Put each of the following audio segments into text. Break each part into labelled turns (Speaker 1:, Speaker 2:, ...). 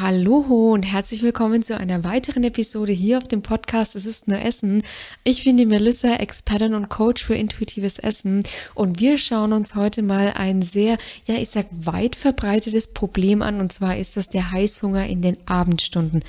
Speaker 1: Hallo und herzlich willkommen zu einer weiteren Episode hier auf dem Podcast Es ist nur Essen. Ich bin die Melissa, Expertin und Coach für intuitives Essen und wir schauen uns heute mal ein sehr, ja, ich sag weit verbreitetes Problem an und zwar ist das der Heißhunger in den Abendstunden.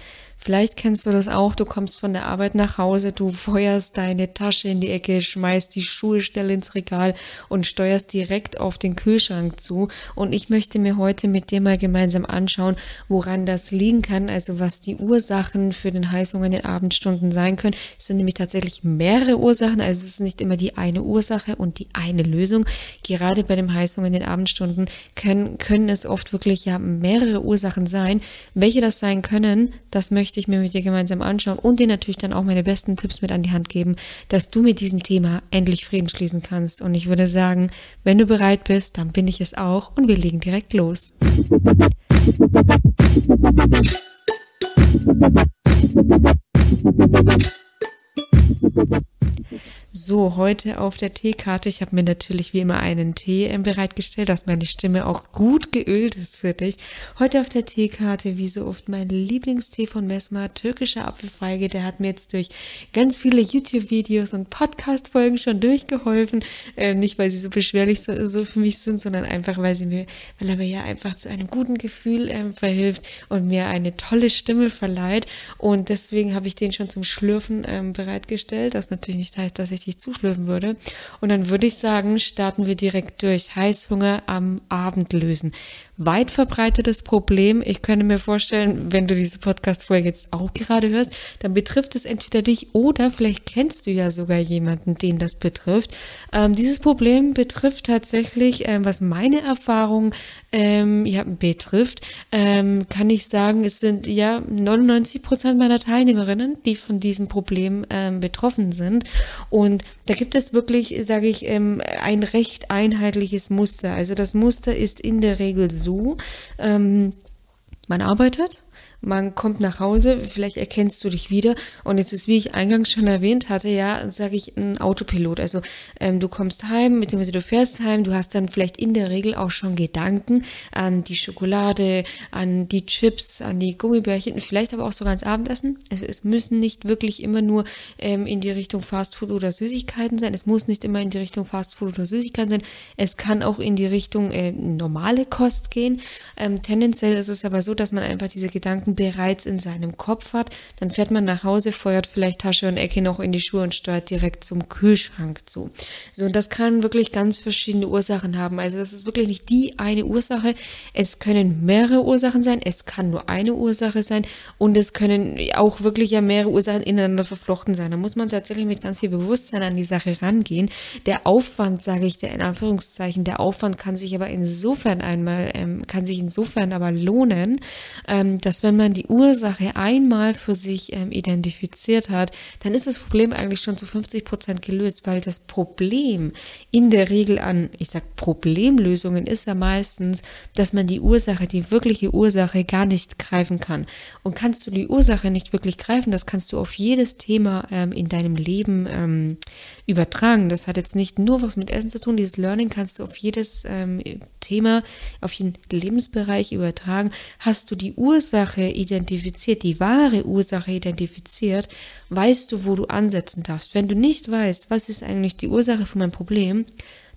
Speaker 1: Vielleicht kennst du das auch, du kommst von der Arbeit nach Hause, du feuerst deine Tasche in die Ecke, schmeißt die Schuhe schnell ins Regal und steuerst direkt auf den Kühlschrank zu. Und ich möchte mir heute mit dir mal gemeinsam anschauen, woran das liegen kann, also was die Ursachen für den Heißhunger in den Abendstunden sein können. Es sind nämlich tatsächlich mehrere Ursachen, also es ist nicht immer die eine Ursache und die eine Lösung. Gerade bei dem Heißhunger in den Abendstunden können, können es oft wirklich ja mehrere Ursachen sein. Welche das sein können, das möchte möchte ich mir mit dir gemeinsam anschauen und dir natürlich dann auch meine besten Tipps mit an die Hand geben, dass du mit diesem Thema endlich Frieden schließen kannst. Und ich würde sagen, wenn du bereit bist, dann bin ich es auch und wir legen direkt los. So, heute auf der Teekarte. Ich habe mir natürlich wie immer einen Tee ähm, bereitgestellt, dass meine Stimme auch gut geölt ist für dich. Heute auf der Teekarte, wie so oft, mein Lieblingstee von Mesma, türkischer Apfelfeige. Der hat mir jetzt durch ganz viele YouTube-Videos und Podcast-Folgen schon durchgeholfen. Ähm, nicht, weil sie so beschwerlich so, so, für mich sind, sondern einfach, weil sie mir, weil er mir ja einfach zu einem guten Gefühl ähm, verhilft und mir eine tolle Stimme verleiht. Und deswegen habe ich den schon zum Schlürfen ähm, bereitgestellt. Das natürlich nicht heißt, dass ich richtig zuschlürfen würde. Und dann würde ich sagen, starten wir direkt durch. Heißhunger am Abend lösen weit verbreitetes Problem. Ich könnte mir vorstellen, wenn du diese Podcast-Folge jetzt auch gerade hörst, dann betrifft es entweder dich oder vielleicht kennst du ja sogar jemanden, den das betrifft. Ähm, dieses Problem betrifft tatsächlich, ähm, was meine Erfahrung ähm, ja, betrifft, ähm, kann ich sagen, es sind ja 99 Prozent meiner Teilnehmerinnen, die von diesem Problem ähm, betroffen sind. Und da gibt es wirklich, sage ich, ähm, ein recht einheitliches Muster. Also das Muster ist in der Regel so, so, ähm, man arbeitet, man kommt nach Hause, vielleicht erkennst du dich wieder und es ist, wie ich eingangs schon erwähnt hatte, ja, sage ich, ein Autopilot. Also ähm, du kommst heim, beziehungsweise du fährst heim, du hast dann vielleicht in der Regel auch schon Gedanken an die Schokolade, an die Chips, an die Gummibärchen, vielleicht aber auch sogar ans Abendessen. Also es müssen nicht wirklich immer nur ähm, in die Richtung Fastfood oder Süßigkeiten sein. Es muss nicht immer in die Richtung Fastfood oder Süßigkeiten sein. Es kann auch in die Richtung äh, normale Kost gehen. Ähm, tendenziell ist es aber so, dass man einfach diese Gedanken bereits in seinem Kopf hat, dann fährt man nach Hause, feuert vielleicht Tasche und Ecke noch in die Schuhe und steuert direkt zum Kühlschrank zu. So, und das kann wirklich ganz verschiedene Ursachen haben. Also das ist wirklich nicht die eine Ursache. Es können mehrere Ursachen sein, es kann nur eine Ursache sein und es können auch wirklich ja mehrere Ursachen ineinander verflochten sein. Da muss man tatsächlich mit ganz viel Bewusstsein an die Sache rangehen. Der Aufwand, sage ich, der in Anführungszeichen, der Aufwand kann sich aber insofern einmal, ähm, kann sich insofern aber lohnen, ähm, dass wenn man man die Ursache einmal für sich ähm, identifiziert hat, dann ist das Problem eigentlich schon zu 50 Prozent gelöst, weil das Problem in der Regel an, ich sag Problemlösungen ist ja meistens, dass man die Ursache, die wirkliche Ursache gar nicht greifen kann. Und kannst du die Ursache nicht wirklich greifen, das kannst du auf jedes Thema ähm, in deinem Leben ähm, übertragen. Das hat jetzt nicht nur was mit Essen zu tun. Dieses Learning kannst du auf jedes ähm, Thema, auf jeden Lebensbereich übertragen. Hast du die Ursache identifiziert, die wahre Ursache identifiziert, weißt du, wo du ansetzen darfst. Wenn du nicht weißt, was ist eigentlich die Ursache von meinem Problem,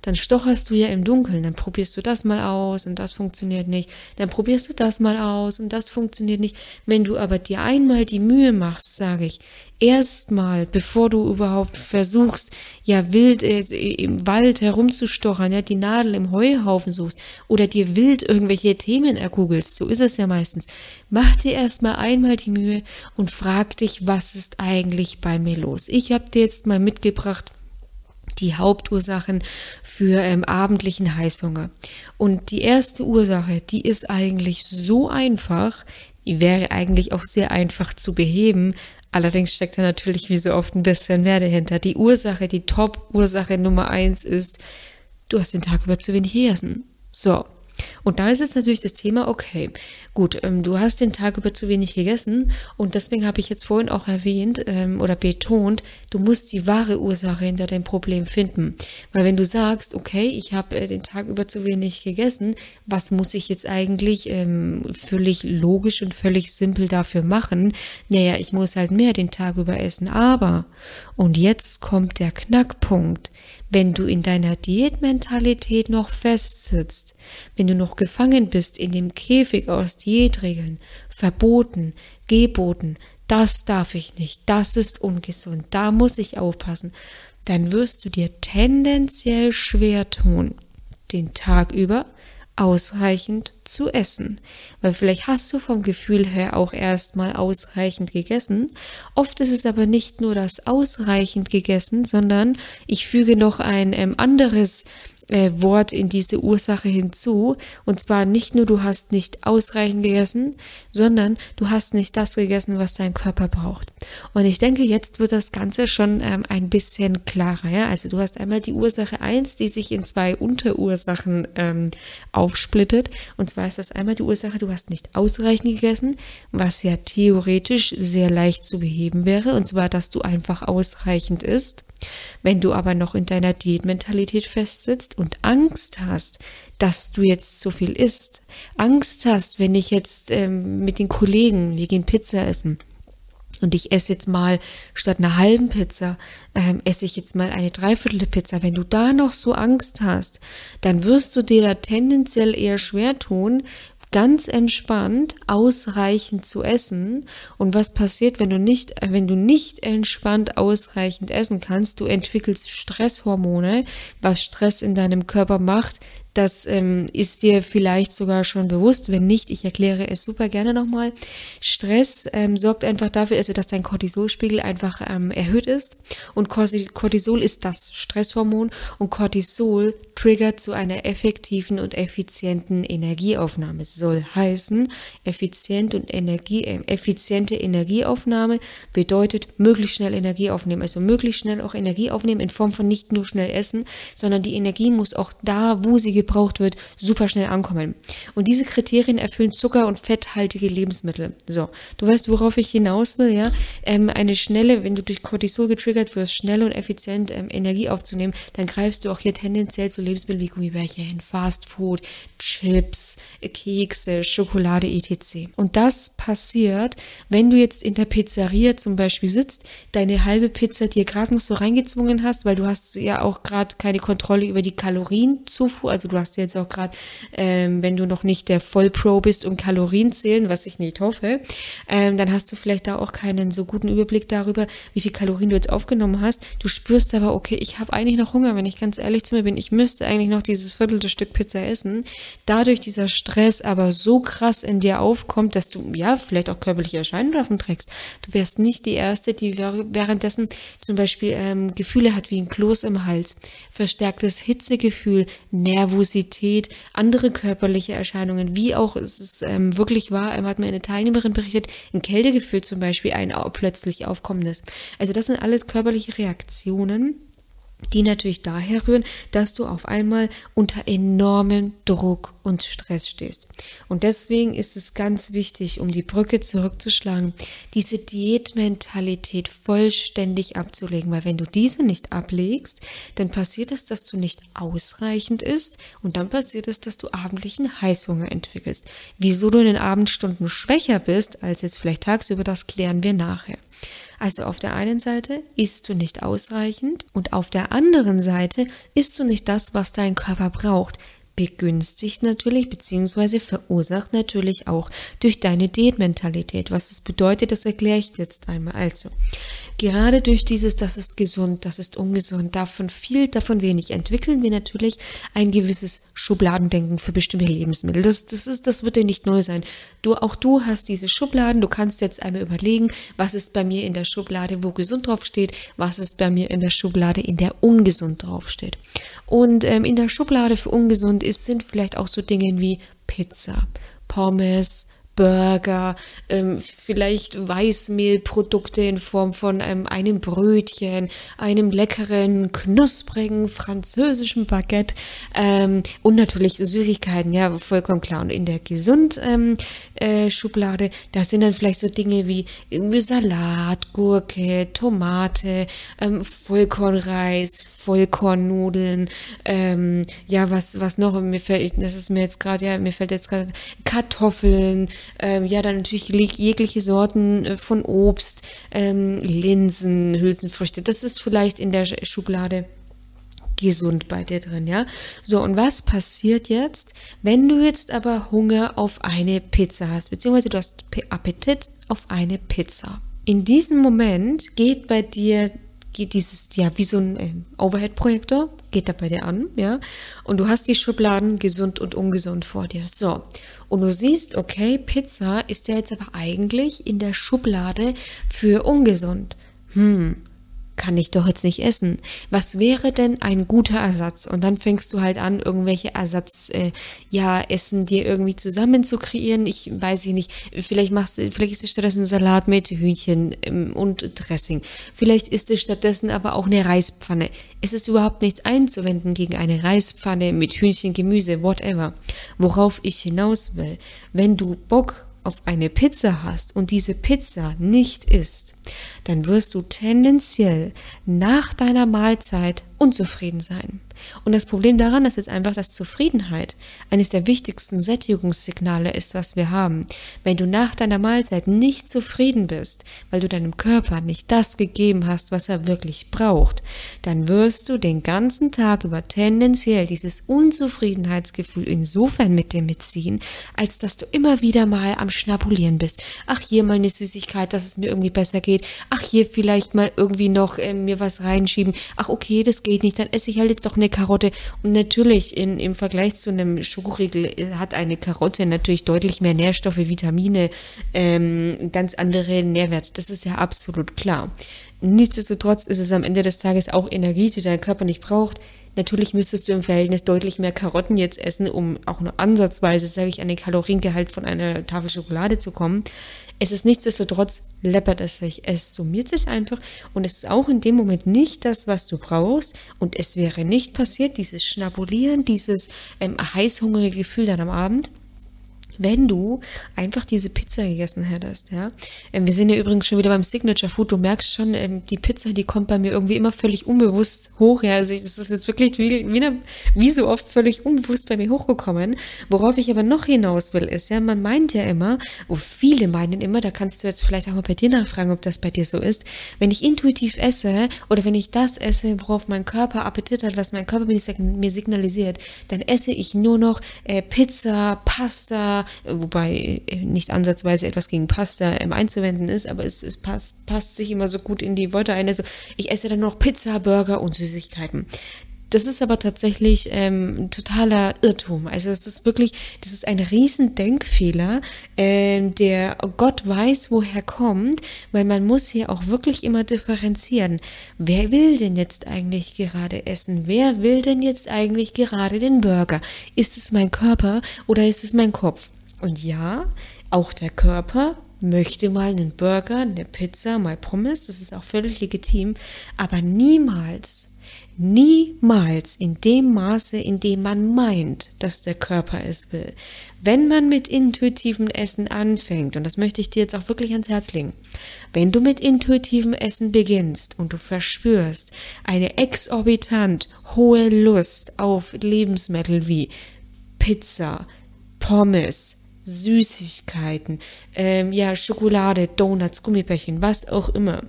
Speaker 1: dann stocherst du ja im Dunkeln. Dann probierst du das mal aus und das funktioniert nicht. Dann probierst du das mal aus und das funktioniert nicht. Wenn du aber dir einmal die Mühe machst, sage ich, erstmal, bevor du überhaupt versuchst, ja wild äh, im Wald herumzustochern, ja die Nadel im Heuhaufen suchst oder dir wild irgendwelche Themen ergoogelst, so ist es ja meistens. Mach dir erstmal einmal die Mühe und frag dich, was ist eigentlich bei mir los? Ich habe dir jetzt mal mitgebracht die Hauptursachen für ähm, abendlichen Heißhunger. Und die erste Ursache, die ist eigentlich so einfach, die wäre eigentlich auch sehr einfach zu beheben, Allerdings steckt da natürlich wie so oft ein bisschen mehr dahinter. Die Ursache, die Top-Ursache Nummer eins ist, du hast den Tag über zu wenig gegessen. So. Und da ist jetzt natürlich das Thema, okay, gut, ähm, du hast den Tag über zu wenig gegessen und deswegen habe ich jetzt vorhin auch erwähnt ähm, oder betont, du musst die wahre Ursache hinter dem Problem finden. Weil wenn du sagst, okay, ich habe äh, den Tag über zu wenig gegessen, was muss ich jetzt eigentlich ähm, völlig logisch und völlig simpel dafür machen? Naja, ich muss halt mehr den Tag über essen, aber, und jetzt kommt der Knackpunkt, wenn du in deiner Diätmentalität noch festsitzt, wenn du noch gefangen bist in dem Käfig aus Diätregeln, Verboten, Geboten, das darf ich nicht, das ist ungesund, da muss ich aufpassen, dann wirst du dir tendenziell schwer tun, den Tag über ausreichend zu essen. Weil vielleicht hast du vom Gefühl her auch erstmal ausreichend gegessen. Oft ist es aber nicht nur das ausreichend gegessen, sondern ich füge noch ein ähm, anderes äh, Wort in diese Ursache hinzu. Und zwar nicht nur, du hast nicht ausreichend gegessen, sondern du hast nicht das gegessen, was dein Körper braucht. Und ich denke, jetzt wird das Ganze schon ähm, ein bisschen klarer. Ja? Also du hast einmal die Ursache eins, die sich in zwei Unterursachen ähm, aufsplittet. Und zwar ist das einmal die Ursache, du hast nicht ausreichend gegessen, was ja theoretisch sehr leicht zu beheben wäre. Und zwar, dass du einfach ausreichend isst. Wenn du aber noch in deiner Diätmentalität festsitzt und Angst hast, dass du jetzt zu viel isst, Angst hast, wenn ich jetzt ähm, mit den Kollegen, wir gehen Pizza essen, und ich esse jetzt mal statt einer halben Pizza, ähm, esse ich jetzt mal eine Dreiviertel Pizza. Wenn du da noch so Angst hast, dann wirst du dir da tendenziell eher schwer tun, ganz entspannt ausreichend zu essen. Und was passiert, wenn du nicht, wenn du nicht entspannt ausreichend essen kannst? Du entwickelst Stresshormone, was Stress in deinem Körper macht, das ähm, ist dir vielleicht sogar schon bewusst. Wenn nicht, ich erkläre es super gerne nochmal. Stress ähm, sorgt einfach dafür, also dass dein Cortisolspiegel einfach ähm, erhöht ist. Und Cortisol ist das Stresshormon und Cortisol triggert zu einer effektiven und effizienten Energieaufnahme. Soll heißen, effizient und Energie, äh, effiziente Energieaufnahme bedeutet möglichst schnell Energie aufnehmen. Also möglichst schnell auch Energie aufnehmen in Form von nicht nur schnell essen, sondern die Energie muss auch da, wo sie gebraucht wird, super schnell ankommen. Und diese Kriterien erfüllen Zucker- und fetthaltige Lebensmittel. So, du weißt, worauf ich hinaus will, ja? Ähm, eine schnelle, wenn du durch Cortisol getriggert wirst, schnell und effizient ähm, Energie aufzunehmen, dann greifst du auch hier tendenziell zu Lebensmitteln wie Gummibärchen, Fastfood, Chips, Kekse, Schokolade, etc. Und das passiert, wenn du jetzt in der Pizzeria zum Beispiel sitzt, deine halbe Pizza dir gerade noch so reingezwungen hast, weil du hast ja auch gerade keine Kontrolle über die Kalorienzufuhr, also du hast jetzt auch gerade, ähm, wenn du noch nicht der Vollpro bist und Kalorien zählen, was ich nicht hoffe, ähm, dann hast du vielleicht da auch keinen so guten Überblick darüber, wie viel Kalorien du jetzt aufgenommen hast. Du spürst aber, okay, ich habe eigentlich noch Hunger, wenn ich ganz ehrlich zu mir bin. Ich müsste eigentlich noch dieses viertelte Stück Pizza essen. Dadurch dieser Stress aber so krass in dir aufkommt, dass du ja vielleicht auch körperliche Erscheinungen davon trägst. Du wärst nicht die Erste, die währenddessen zum Beispiel ähm, Gefühle hat wie ein Kloß im Hals, verstärktes Hitzegefühl, Nervosität, Nervosität, andere körperliche Erscheinungen, wie auch es ist, ähm, wirklich war, ähm, hat mir eine Teilnehmerin berichtet, ein Kältegefühl zum Beispiel, ein plötzlich aufkommendes. Also das sind alles körperliche Reaktionen, die natürlich daher rühren, dass du auf einmal unter enormem Druck und Stress stehst. Und deswegen ist es ganz wichtig, um die Brücke zurückzuschlagen, diese Diätmentalität vollständig abzulegen, weil wenn du diese nicht ablegst, dann passiert es, dass du nicht ausreichend isst und dann passiert es, dass du abendlichen Heißhunger entwickelst. Wieso du in den Abendstunden schwächer bist als jetzt vielleicht tagsüber, das klären wir nachher. Also auf der einen Seite isst du nicht ausreichend und auf der anderen Seite isst du nicht das, was dein Körper braucht begünstigt natürlich beziehungsweise verursacht natürlich auch durch deine Diätmentalität. Was das bedeutet, das erkläre ich jetzt einmal. Also, gerade durch dieses, das ist gesund, das ist ungesund, davon viel, davon wenig, entwickeln wir natürlich ein gewisses Schubladendenken für bestimmte Lebensmittel. Das, das ist, das wird dir nicht neu sein. Du, auch du hast diese Schubladen. Du kannst jetzt einmal überlegen, was ist bei mir in der Schublade, wo gesund draufsteht, was ist bei mir in der Schublade, in der ungesund draufsteht. Und ähm, in der Schublade für ungesund ist, sind vielleicht auch so Dinge wie Pizza, Pommes, Burger, ähm, vielleicht Weißmehlprodukte in Form von ähm, einem Brötchen, einem leckeren, knusprigen französischen Baguette ähm, und natürlich Süßigkeiten, ja, vollkommen klar. Und in der Gesund-Schublade, ähm, äh, da sind dann vielleicht so Dinge wie Salat, Gurke, Tomate, ähm, Vollkornreis, Vollkornnudeln, ähm, ja, was, was noch, mir fällt, das ist mir jetzt gerade, ja, mir fällt jetzt gerade Kartoffeln, ähm, ja, dann natürlich jegliche Sorten äh, von Obst, ähm, Linsen, Hülsenfrüchte, das ist vielleicht in der Schublade gesund bei dir drin, ja? So, und was passiert jetzt, wenn du jetzt aber Hunger auf eine Pizza hast, beziehungsweise du hast Appetit auf eine Pizza? In diesem Moment geht bei dir geht dieses, ja, wie so ein äh, Overhead-Projektor, geht da bei dir an, ja, und du hast die Schubladen gesund und ungesund vor dir. So, und du siehst, okay, Pizza ist ja jetzt aber eigentlich in der Schublade für ungesund. Hm, kann ich doch jetzt nicht essen. Was wäre denn ein guter Ersatz? Und dann fängst du halt an, irgendwelche Ersatz, äh, ja, Essen dir irgendwie zusammen zu kreieren. Ich weiß nicht, vielleicht machst du, vielleicht ist es stattdessen Salat mit Hühnchen ähm, und Dressing. Vielleicht ist es stattdessen aber auch eine Reispfanne. Es ist überhaupt nichts einzuwenden gegen eine Reispfanne mit Hühnchen, Gemüse, whatever. Worauf ich hinaus will, wenn du Bock auf eine Pizza hast und diese Pizza nicht isst, dann wirst du tendenziell nach deiner Mahlzeit unzufrieden sein. Und das Problem daran ist jetzt einfach, dass Zufriedenheit eines der wichtigsten Sättigungssignale ist, was wir haben. Wenn du nach deiner Mahlzeit nicht zufrieden bist, weil du deinem Körper nicht das gegeben hast, was er wirklich braucht, dann wirst du den ganzen Tag über tendenziell dieses Unzufriedenheitsgefühl insofern mit dir mitziehen, als dass du immer wieder mal am Schnapulieren bist. Ach, hier mal eine Süßigkeit, dass es mir irgendwie besser geht. Ach, hier vielleicht mal irgendwie noch äh, mir was reinschieben. Ach, okay, das geht nicht, dann esse ich halt jetzt doch eine eine Karotte. Und natürlich in, im Vergleich zu einem Schokoriegel hat eine Karotte natürlich deutlich mehr Nährstoffe, Vitamine, ähm, ganz andere Nährwerte. Das ist ja absolut klar. Nichtsdestotrotz ist es am Ende des Tages auch Energie, die dein Körper nicht braucht. Natürlich müsstest du im Verhältnis deutlich mehr Karotten jetzt essen, um auch nur ansatzweise, sage ich, an den Kaloriengehalt von einer Tafel Schokolade zu kommen. Es ist nichtsdestotrotz läppert es sich. Es summiert sich einfach. Und es ist auch in dem Moment nicht das, was du brauchst. Und es wäre nicht passiert, dieses Schnabulieren, dieses ähm, heißhungrige Gefühl dann am Abend wenn du einfach diese Pizza gegessen hättest, ja. Ähm, wir sind ja übrigens schon wieder beim Signature Food. Du merkst schon, ähm, die Pizza, die kommt bei mir irgendwie immer völlig unbewusst hoch, ja. Also das ist jetzt wirklich wie, wie, wie so oft völlig unbewusst bei mir hochgekommen. Worauf ich aber noch hinaus will, ist ja, man meint ja immer, oh, viele meinen immer, da kannst du jetzt vielleicht auch mal bei dir nachfragen, ob das bei dir so ist, wenn ich intuitiv esse oder wenn ich das esse, worauf mein Körper Appetit hat, was mein Körper mir signalisiert, dann esse ich nur noch äh, Pizza, Pasta, wobei nicht ansatzweise etwas gegen Pasta ähm, einzuwenden ist, aber es, es passt, passt sich immer so gut in die Worte ein. Also ich esse dann noch Pizza, Burger und Süßigkeiten. Das ist aber tatsächlich ähm, totaler Irrtum. Also es ist wirklich, das ist ein riesen Denkfehler, ähm, der Gott weiß, woher kommt, weil man muss hier auch wirklich immer differenzieren. Wer will denn jetzt eigentlich gerade essen? Wer will denn jetzt eigentlich gerade den Burger? Ist es mein Körper oder ist es mein Kopf? Und ja, auch der Körper möchte mal einen Burger, eine Pizza, mal Pommes, das ist auch völlig legitim, aber niemals, niemals in dem Maße, in dem man meint, dass der Körper es will. Wenn man mit intuitivem Essen anfängt, und das möchte ich dir jetzt auch wirklich ans Herz legen, wenn du mit intuitivem Essen beginnst und du verspürst eine exorbitant hohe Lust auf Lebensmittel wie Pizza, Pommes, Süßigkeiten, ähm, ja, Schokolade, Donuts, Gummibärchen, was auch immer,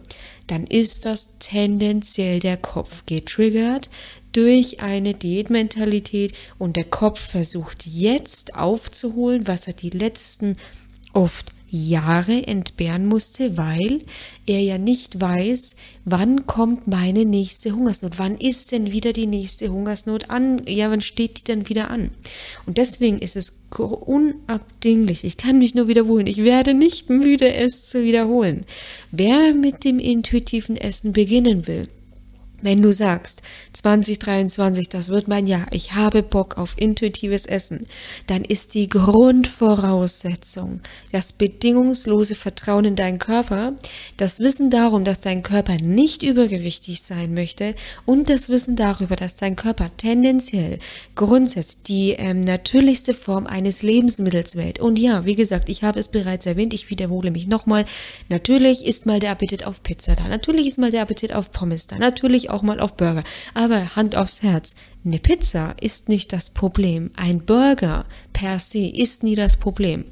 Speaker 1: dann ist das tendenziell der Kopf getriggert durch eine Diätmentalität und der Kopf versucht jetzt aufzuholen, was er die letzten oft Jahre entbehren musste, weil er ja nicht weiß, wann kommt meine nächste Hungersnot, wann ist denn wieder die nächste Hungersnot an, ja, wann steht die denn wieder an? Und deswegen ist es unabdinglich, ich kann mich nur wiederholen, ich werde nicht müde, es zu wiederholen. Wer mit dem intuitiven Essen beginnen will, Wenn du sagst, 2023, das wird mein Jahr, ich habe Bock auf intuitives Essen, dann ist die Grundvoraussetzung das bedingungslose Vertrauen in deinen Körper, das Wissen darum, dass dein Körper nicht übergewichtig sein möchte und das Wissen darüber, dass dein Körper tendenziell grundsätzlich die ähm, natürlichste Form eines Lebensmittels wählt. Und ja, wie gesagt, ich habe es bereits erwähnt, ich wiederhole mich nochmal, natürlich ist mal der Appetit auf Pizza da, natürlich ist mal der Appetit auf Pommes da, natürlich auch mal auf Burger. Aber Hand aufs Herz, eine Pizza ist nicht das Problem. Ein Burger per se ist nie das Problem.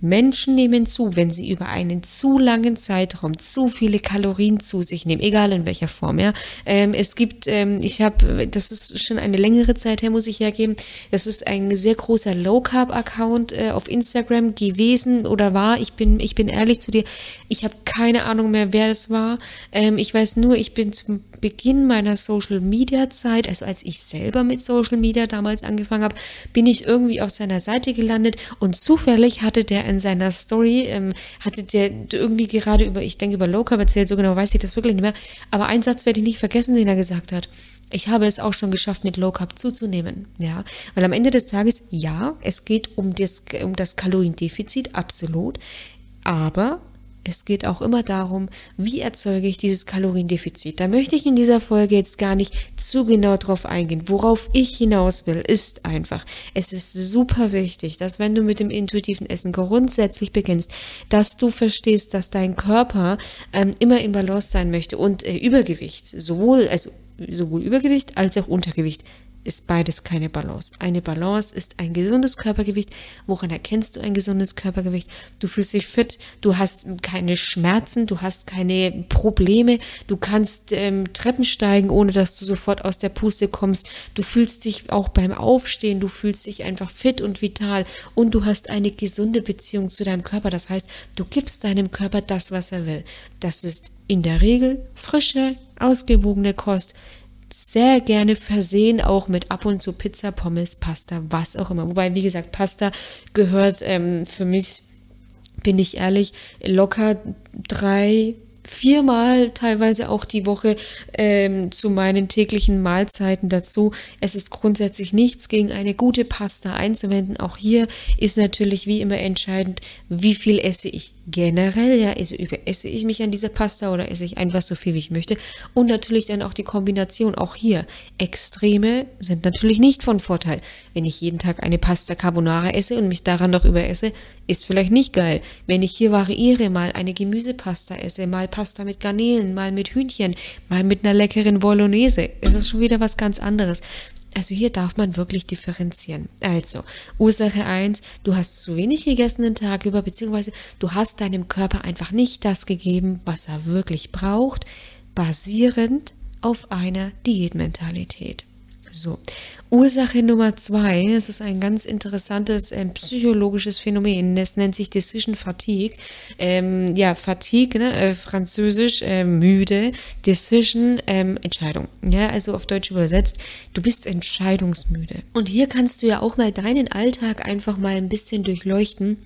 Speaker 1: Menschen nehmen zu, wenn sie über einen zu langen Zeitraum zu viele Kalorien zu sich nehmen, egal in welcher Form. Ja, ähm, es gibt, ähm, ich habe, das ist schon eine längere Zeit her, muss ich hergeben. Das ist ein sehr großer Low Carb Account äh, auf Instagram gewesen oder war. Ich bin, ich bin ehrlich zu dir, ich habe keine Ahnung mehr, wer das war. Ähm, ich weiß nur, ich bin zum Beginn meiner Social Media Zeit, also als ich selber mit Social Media damals angefangen habe, bin ich irgendwie auf seiner Seite gelandet und zufällig hatte der in seiner Story, ähm, hatte der irgendwie gerade über, ich denke über Low Carb erzählt, so genau weiß ich das wirklich nicht mehr, aber einen Satz werde ich nicht vergessen, den er gesagt hat. Ich habe es auch schon geschafft, mit Low Carb zuzunehmen, ja, weil am Ende des Tages, ja, es geht um das, um das Kaloriendefizit, absolut, aber es geht auch immer darum, wie erzeuge ich dieses Kaloriendefizit. Da möchte ich in dieser Folge jetzt gar nicht zu genau drauf eingehen. Worauf ich hinaus will, ist einfach, es ist super wichtig, dass wenn du mit dem intuitiven Essen grundsätzlich beginnst, dass du verstehst, dass dein Körper ähm, immer in Balance sein möchte und äh, Übergewicht, sowohl, also sowohl Übergewicht als auch Untergewicht ist beides keine Balance. Eine Balance ist ein gesundes Körpergewicht. Woran erkennst du ein gesundes Körpergewicht? Du fühlst dich fit, du hast keine Schmerzen, du hast keine Probleme, du kannst ähm, Treppen steigen, ohne dass du sofort aus der Puste kommst. Du fühlst dich auch beim Aufstehen, du fühlst dich einfach fit und vital und du hast eine gesunde Beziehung zu deinem Körper. Das heißt, du gibst deinem Körper das, was er will. Das ist in der Regel frische, ausgewogene Kost sehr gerne versehen, auch mit ab und zu Pizza, Pommes, Pasta, was auch immer. Wobei, wie gesagt, Pasta gehört ähm, für mich, bin ich ehrlich, locker drei, viermal teilweise auch die Woche ähm, zu meinen täglichen Mahlzeiten dazu. Es ist grundsätzlich nichts gegen eine gute Pasta einzuwenden. Auch hier ist natürlich wie immer entscheidend, wie viel esse ich generell. Ja, also esse ich mich an dieser Pasta oder esse ich einfach so viel, wie ich möchte. Und natürlich dann auch die Kombination. Auch hier Extreme sind natürlich nicht von Vorteil. Wenn ich jeden Tag eine Pasta Carbonara esse und mich daran noch überesse, ist vielleicht nicht geil. Wenn ich hier variiere, mal eine Gemüsepasta esse, mal Pasta mit Garnelen, mal mit Hühnchen, mal mit einer leckeren Bolognese, ist es schon wieder was ganz anderes. Also hier darf man wirklich differenzieren. Also, Ursache eins: du hast zu wenig gegessen den Tag über, beziehungsweise du hast deinem Körper einfach nicht das gegeben, was er wirklich braucht, basierend auf einer Diätmentalität. So. Ursache Nummer zwei, das ist ein ganz interessantes äh, psychologisches Phänomen, das nennt sich Decision Fatigue. Ähm, ja, Fatigue, ne, äh, französisch äh, müde, Decision ähm, Entscheidung. Ja, also auf Deutsch übersetzt, du bist entscheidungsmüde. Und hier kannst du ja auch mal deinen Alltag einfach mal ein bisschen durchleuchten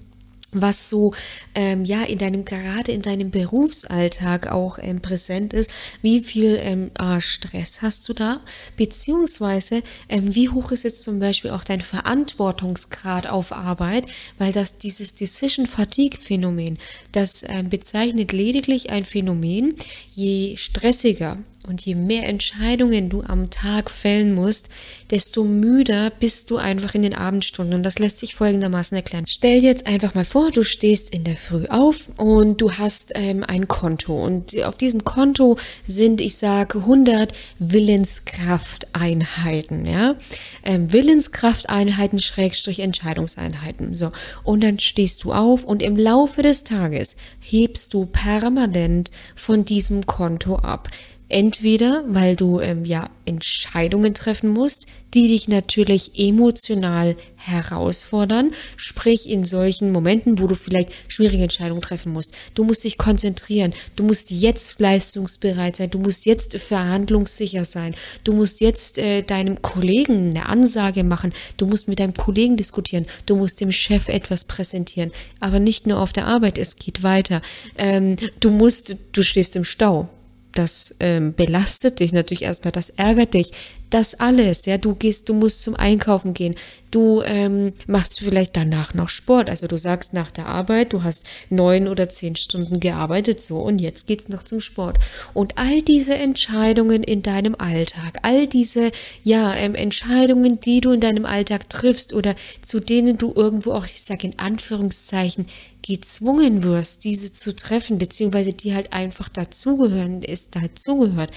Speaker 1: was so ähm, ja in deinem gerade in deinem Berufsalltag auch ähm, präsent ist, wie viel ähm, äh, Stress hast du da, beziehungsweise ähm, wie hoch ist jetzt zum Beispiel auch dein Verantwortungsgrad auf Arbeit, weil das dieses Decision Fatigue Phänomen, das ähm, bezeichnet lediglich ein Phänomen, je stressiger und je mehr Entscheidungen du am Tag fällen musst, desto müder bist du einfach in den Abendstunden. Und das lässt sich folgendermaßen erklären. Stell dir jetzt einfach mal vor, du stehst in der Früh auf und du hast ähm, ein Konto. Und auf diesem Konto sind, ich sage, 100 Willenskrafteinheiten. Ja? Ähm, Willenskrafteinheiten, Schrägstrich Entscheidungseinheiten. So. Und dann stehst du auf und im Laufe des Tages hebst du permanent von diesem Konto ab. Entweder, weil du ähm, ja Entscheidungen treffen musst, die dich natürlich emotional herausfordern, sprich in solchen Momenten, wo du vielleicht schwierige Entscheidungen treffen musst. Du musst dich konzentrieren, du musst jetzt leistungsbereit sein, du musst jetzt verhandlungssicher sein, du musst jetzt äh, deinem Kollegen eine Ansage machen, du musst mit deinem Kollegen diskutieren, du musst dem Chef etwas präsentieren, aber nicht nur auf der Arbeit, es geht weiter. Ähm, du musst, du stehst im Stau das ähm, belastet dich natürlich erstmal, das ärgert dich. Das alles, ja, du gehst, du musst zum Einkaufen gehen, du ähm, machst vielleicht danach noch Sport. Also du sagst nach der Arbeit, du hast neun oder zehn Stunden gearbeitet, so und jetzt geht's noch zum Sport. Und all diese Entscheidungen in deinem Alltag, all diese ja ähm, Entscheidungen, die du in deinem Alltag triffst oder zu denen du irgendwo auch, ich sage in Anführungszeichen, gezwungen wirst, diese zu treffen, beziehungsweise die halt einfach dazugehören, ist dazugehört,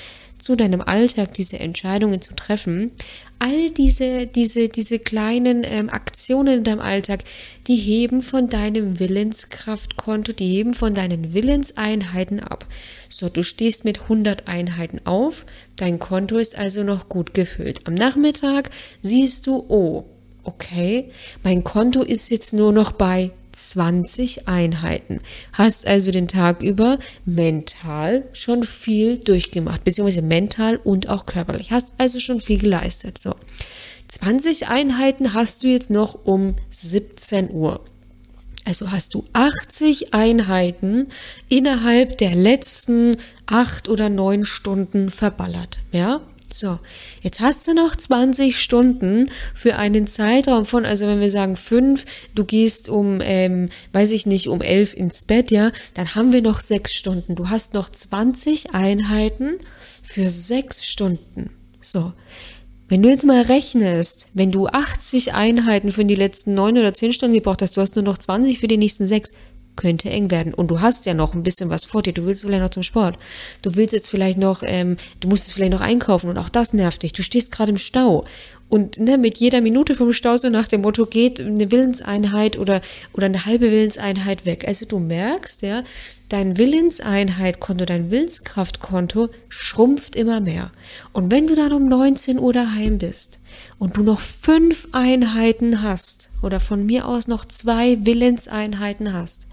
Speaker 1: zu deinem Alltag diese Entscheidungen zu treffen. All diese, diese, diese kleinen ähm, Aktionen in deinem Alltag, die heben von deinem Willenskraftkonto, die heben von deinen Willenseinheiten ab. So, du stehst mit 100 Einheiten auf, dein Konto ist also noch gut gefüllt. Am Nachmittag siehst du, oh, okay, mein Konto ist jetzt nur noch bei 20 Einheiten. Hast also den Tag über mental schon viel durchgemacht, beziehungsweise mental und auch körperlich. Hast also schon viel geleistet. So. 20 Einheiten hast du jetzt noch um 17 Uhr. Also hast du 80 Einheiten innerhalb der letzten acht oder neun Stunden verballert. Ja? So, jetzt hast du noch 20 Stunden für einen Zeitraum von, also wenn wir sagen fünf, du gehst um, ähm, weiß ich nicht, um elf ins Bett, ja, dann haben wir noch sechs Stunden. Du hast noch 20 Einheiten für sechs Stunden. So, wenn du jetzt mal rechnest, wenn du 80 Einheiten für die letzten neun oder zehn Stunden gebraucht hast, du hast nur noch 20 für die nächsten sechs, könnte eng werden. Und du hast ja noch ein bisschen was vor dir. Du willst vielleicht noch zum Sport. Du willst jetzt vielleicht noch, ähm, du musst vielleicht noch einkaufen und auch das nervt dich. Du stehst gerade im Stau. Und ne, mit jeder Minute vom Stau so nach dem Motto geht eine Willenseinheit oder, oder eine halbe Willenseinheit weg. Also du merkst, ja, dein Willenseinheitkonto, dein Willenskraftkonto schrumpft immer mehr. Und wenn du dann um 19 Uhr daheim bist und du noch fünf Einheiten hast oder von mir aus noch zwei Willenseinheiten hast,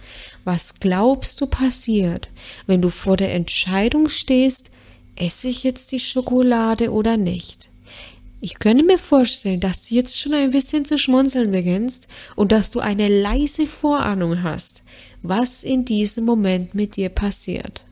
Speaker 1: was glaubst du passiert, wenn du vor der Entscheidung stehst, esse ich jetzt die Schokolade oder nicht? Ich könnte mir vorstellen, dass du jetzt schon ein bisschen zu schmunzeln beginnst und dass du eine leise Vorahnung hast, was in diesem Moment mit dir passiert.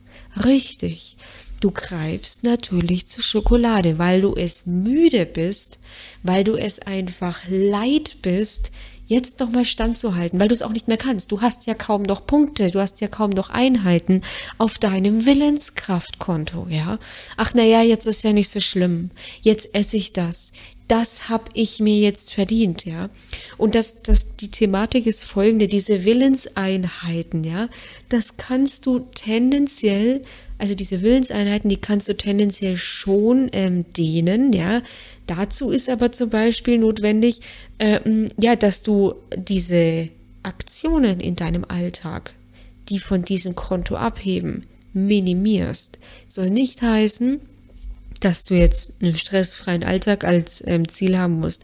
Speaker 1: Richtig. Du greifst natürlich zur Schokolade, weil du es müde bist, weil du es einfach leid bist, jetzt nochmal standzuhalten, weil du es auch nicht mehr kannst. Du hast ja kaum noch Punkte, du hast ja kaum noch Einheiten auf deinem Willenskraftkonto, ja. Ach naja, jetzt ist ja nicht so schlimm. Jetzt esse ich das. Das hab ich mir jetzt verdient, ja. Und das, das, die Thematik ist folgende, diese Willenseinheiten, ja, das kannst du tendenziell also diese Willenseinheiten, die kannst du tendenziell schon ähm, dehnen, ja. Dazu ist aber zum Beispiel notwendig, ähm, ja, dass du diese Aktionen in deinem Alltag, die von diesem Konto abheben, minimierst. Soll nicht heißen, dass du jetzt einen stressfreien Alltag als ähm, Ziel haben musst.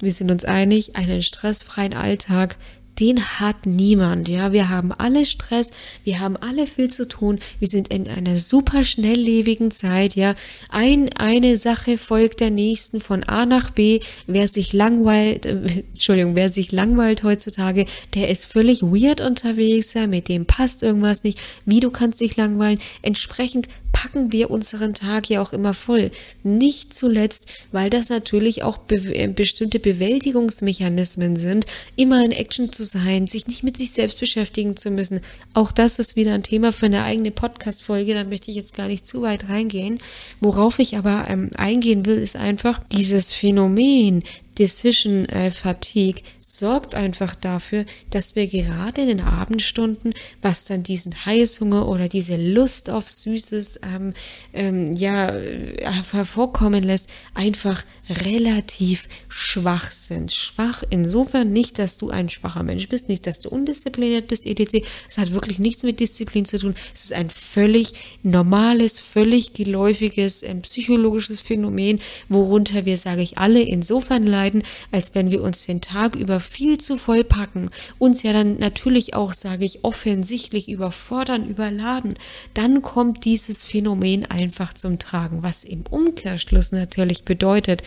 Speaker 1: Wir sind uns einig, einen stressfreien Alltag den hat niemand, ja. Wir haben alle Stress, wir haben alle viel zu tun, wir sind in einer super schnelllebigen Zeit, ja. Ein, eine Sache folgt der nächsten von A nach B. Wer sich langweilt, äh, Entschuldigung, wer sich langweilt heutzutage, der ist völlig weird unterwegs, ja. Mit dem passt irgendwas nicht. Wie du kannst dich langweilen. Entsprechend packen wir unseren Tag ja auch immer voll. Nicht zuletzt, weil das natürlich auch be äh, bestimmte Bewältigungsmechanismen sind, immer in Action zu sein, sich nicht mit sich selbst beschäftigen zu müssen. Auch das ist wieder ein Thema für eine eigene Podcast-Folge, da möchte ich jetzt gar nicht zu weit reingehen. Worauf ich aber ähm, eingehen will, ist einfach dieses Phänomen Decision äh, Fatigue sorgt einfach dafür, dass wir gerade in den Abendstunden, was dann diesen Heißhunger oder diese Lust auf Süßes ähm, ähm, ja äh, hervorkommen lässt, einfach relativ schwach sind. Schwach insofern nicht, dass du ein schwacher Mensch bist, nicht, dass du undiszipliniert bist, etc. Es hat wirklich nichts mit Disziplin zu tun. Es ist ein völlig normales, völlig geläufiges ähm, psychologisches Phänomen, worunter wir, sage ich, alle insofern leiden, als wenn wir uns den Tag über viel zu voll packen, uns ja dann natürlich auch, sage ich, offensichtlich überfordern, überladen, dann kommt dieses Phänomen einfach zum Tragen, was im Umkehrschluss natürlich bedeutet,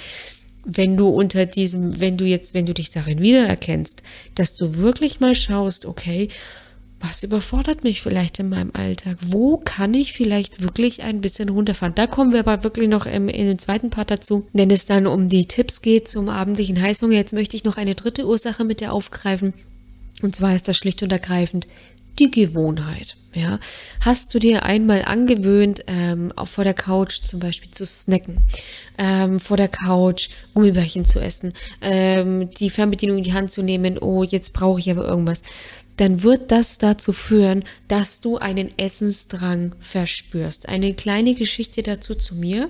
Speaker 1: wenn du unter diesem, wenn du jetzt, wenn du dich darin wiedererkennst, dass du wirklich mal schaust, okay, was überfordert mich vielleicht in meinem Alltag? Wo kann ich vielleicht wirklich ein bisschen runterfahren? Da kommen wir aber wirklich noch im, in den zweiten Part dazu, wenn es dann um die Tipps geht zum abendlichen Heißhunger. Jetzt möchte ich noch eine dritte Ursache mit dir aufgreifen. Und zwar ist das schlicht und ergreifend die Gewohnheit. Ja, hast du dir einmal angewöhnt, ähm, auch vor der Couch zum Beispiel zu snacken, ähm, vor der Couch Gummibärchen zu essen, ähm, die Fernbedienung in die Hand zu nehmen, oh, jetzt brauche ich aber irgendwas dann wird das dazu führen, dass du einen Essensdrang verspürst. Eine kleine Geschichte dazu zu mir.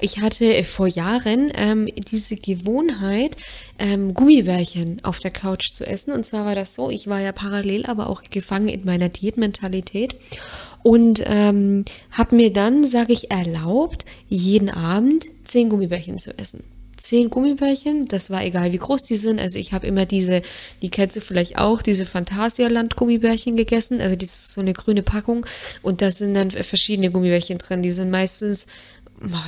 Speaker 1: Ich hatte vor Jahren ähm, diese Gewohnheit, ähm, Gummibärchen auf der Couch zu essen. Und zwar war das so, ich war ja parallel aber auch gefangen in meiner Diätmentalität und ähm, habe mir dann, sage ich, erlaubt, jeden Abend zehn Gummibärchen zu essen zehn Gummibärchen. Das war egal, wie groß die sind. Also ich habe immer diese, die kennst du vielleicht auch, diese Phantasialand Gummibärchen gegessen. Also das ist so eine grüne Packung und da sind dann verschiedene Gummibärchen drin. Die sind meistens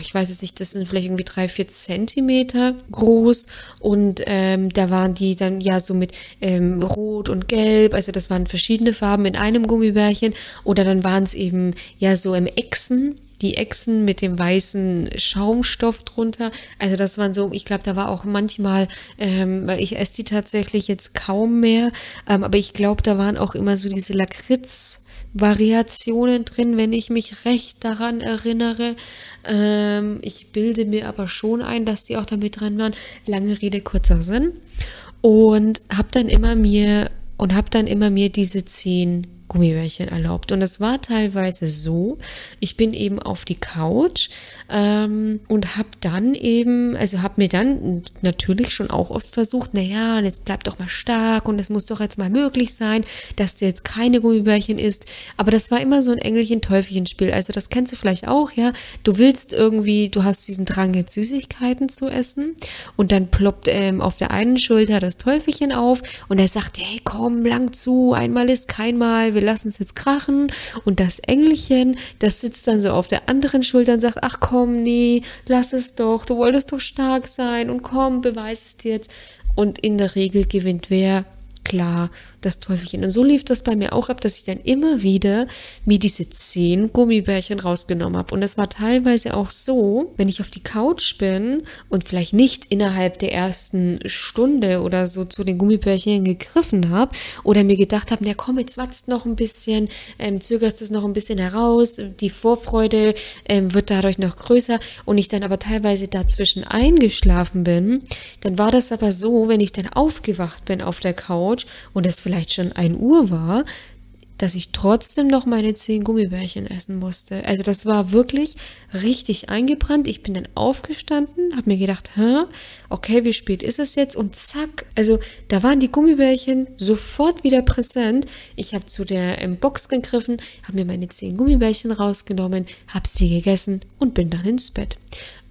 Speaker 1: ich weiß jetzt nicht, das sind vielleicht irgendwie drei, vier Zentimeter groß und ähm, da waren die dann ja so mit ähm, Rot und Gelb, also das waren verschiedene Farben in einem Gummibärchen oder dann waren es eben ja so im Echsen die Echsen mit dem weißen Schaumstoff drunter. Also das waren so, ich glaube, da war auch manchmal, ähm, weil ich esse die tatsächlich jetzt kaum mehr, ähm, aber ich glaube, da waren auch immer so diese Lakritz. Variationen drin, wenn ich mich recht daran erinnere. Ähm, ich bilde mir aber schon ein, dass die auch damit dran waren. Lange Rede, kurzer Sinn. Und habe dann immer mir und habe dann immer mir diese zehn Gummibärchen erlaubt. Und es war teilweise so, ich bin eben auf die Couch ähm, und habe dann eben, also habe mir dann natürlich schon auch oft versucht, naja, jetzt bleib doch mal stark und es muss doch jetzt mal möglich sein, dass du jetzt keine Gummibärchen isst. Aber das war immer so ein Engelchen-Teufelchen-Spiel. Also das kennst du vielleicht auch, ja. Du willst irgendwie, du hast diesen Drang, jetzt Süßigkeiten zu essen und dann ploppt ähm, auf der einen Schulter das Teufelchen auf und er sagt, hey, komm, lang zu, einmal ist kein Mal, wir lassen es jetzt krachen. Und das Engelchen, das sitzt dann so auf der anderen Schulter und sagt, ach komm, nee, lass es doch, du wolltest doch stark sein und komm, beweis es dir jetzt. Und in der Regel gewinnt wer? Klar, das Teufelchen. Und so lief das bei mir auch ab, dass ich dann immer wieder mir diese zehn Gummibärchen rausgenommen habe. Und es war teilweise auch so, wenn ich auf die Couch bin und vielleicht nicht innerhalb der ersten Stunde oder so zu den Gummibärchen gegriffen habe oder mir gedacht habe, na komm, jetzt watzt noch ein bisschen, ähm, zögerst es noch ein bisschen heraus, die Vorfreude ähm, wird dadurch noch größer und ich dann aber teilweise dazwischen eingeschlafen bin, dann war das aber so, wenn ich dann aufgewacht bin auf der Couch und es vielleicht schon ein Uhr war, dass ich trotzdem noch meine zehn Gummibärchen essen musste. Also das war wirklich richtig eingebrannt. Ich bin dann aufgestanden, habe mir gedacht, Hä, okay, wie spät ist es jetzt? Und zack, also da waren die Gummibärchen sofort wieder präsent. Ich habe zu der ähm, Box gegriffen, habe mir meine zehn Gummibärchen rausgenommen, habe sie gegessen und bin dann ins Bett.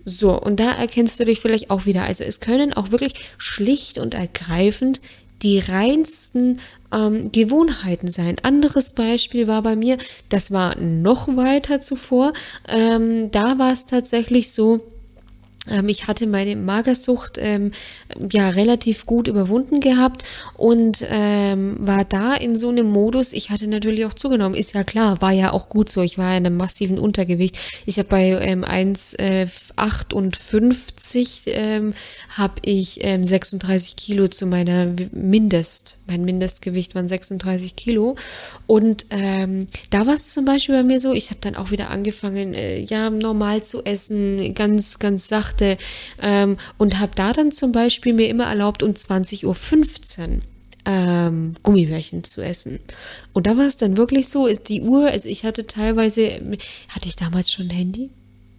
Speaker 1: So, und da erkennst du dich vielleicht auch wieder. Also es können auch wirklich schlicht und ergreifend die reinsten ähm, Gewohnheiten sein. Anderes Beispiel war bei mir, das war noch weiter zuvor. Ähm, da war es tatsächlich so, ich hatte meine Magersucht ähm, ja relativ gut überwunden gehabt und ähm, war da in so einem Modus. Ich hatte natürlich auch zugenommen, ist ja klar, war ja auch gut so. Ich war in einem massiven Untergewicht. Ich habe bei ähm, 1,58 ähm, habe ich ähm, 36 Kilo zu meiner Mindest. Mein Mindestgewicht waren 36 Kilo und ähm, da war es zum Beispiel bei mir so. Ich habe dann auch wieder angefangen, äh, ja normal zu essen, ganz ganz sacht dachte ähm, und habe da dann zum Beispiel mir immer erlaubt, um 20.15 Uhr ähm, Gummibärchen zu essen. Und da war es dann wirklich so, die Uhr, also ich hatte teilweise, hatte ich damals schon ein Handy?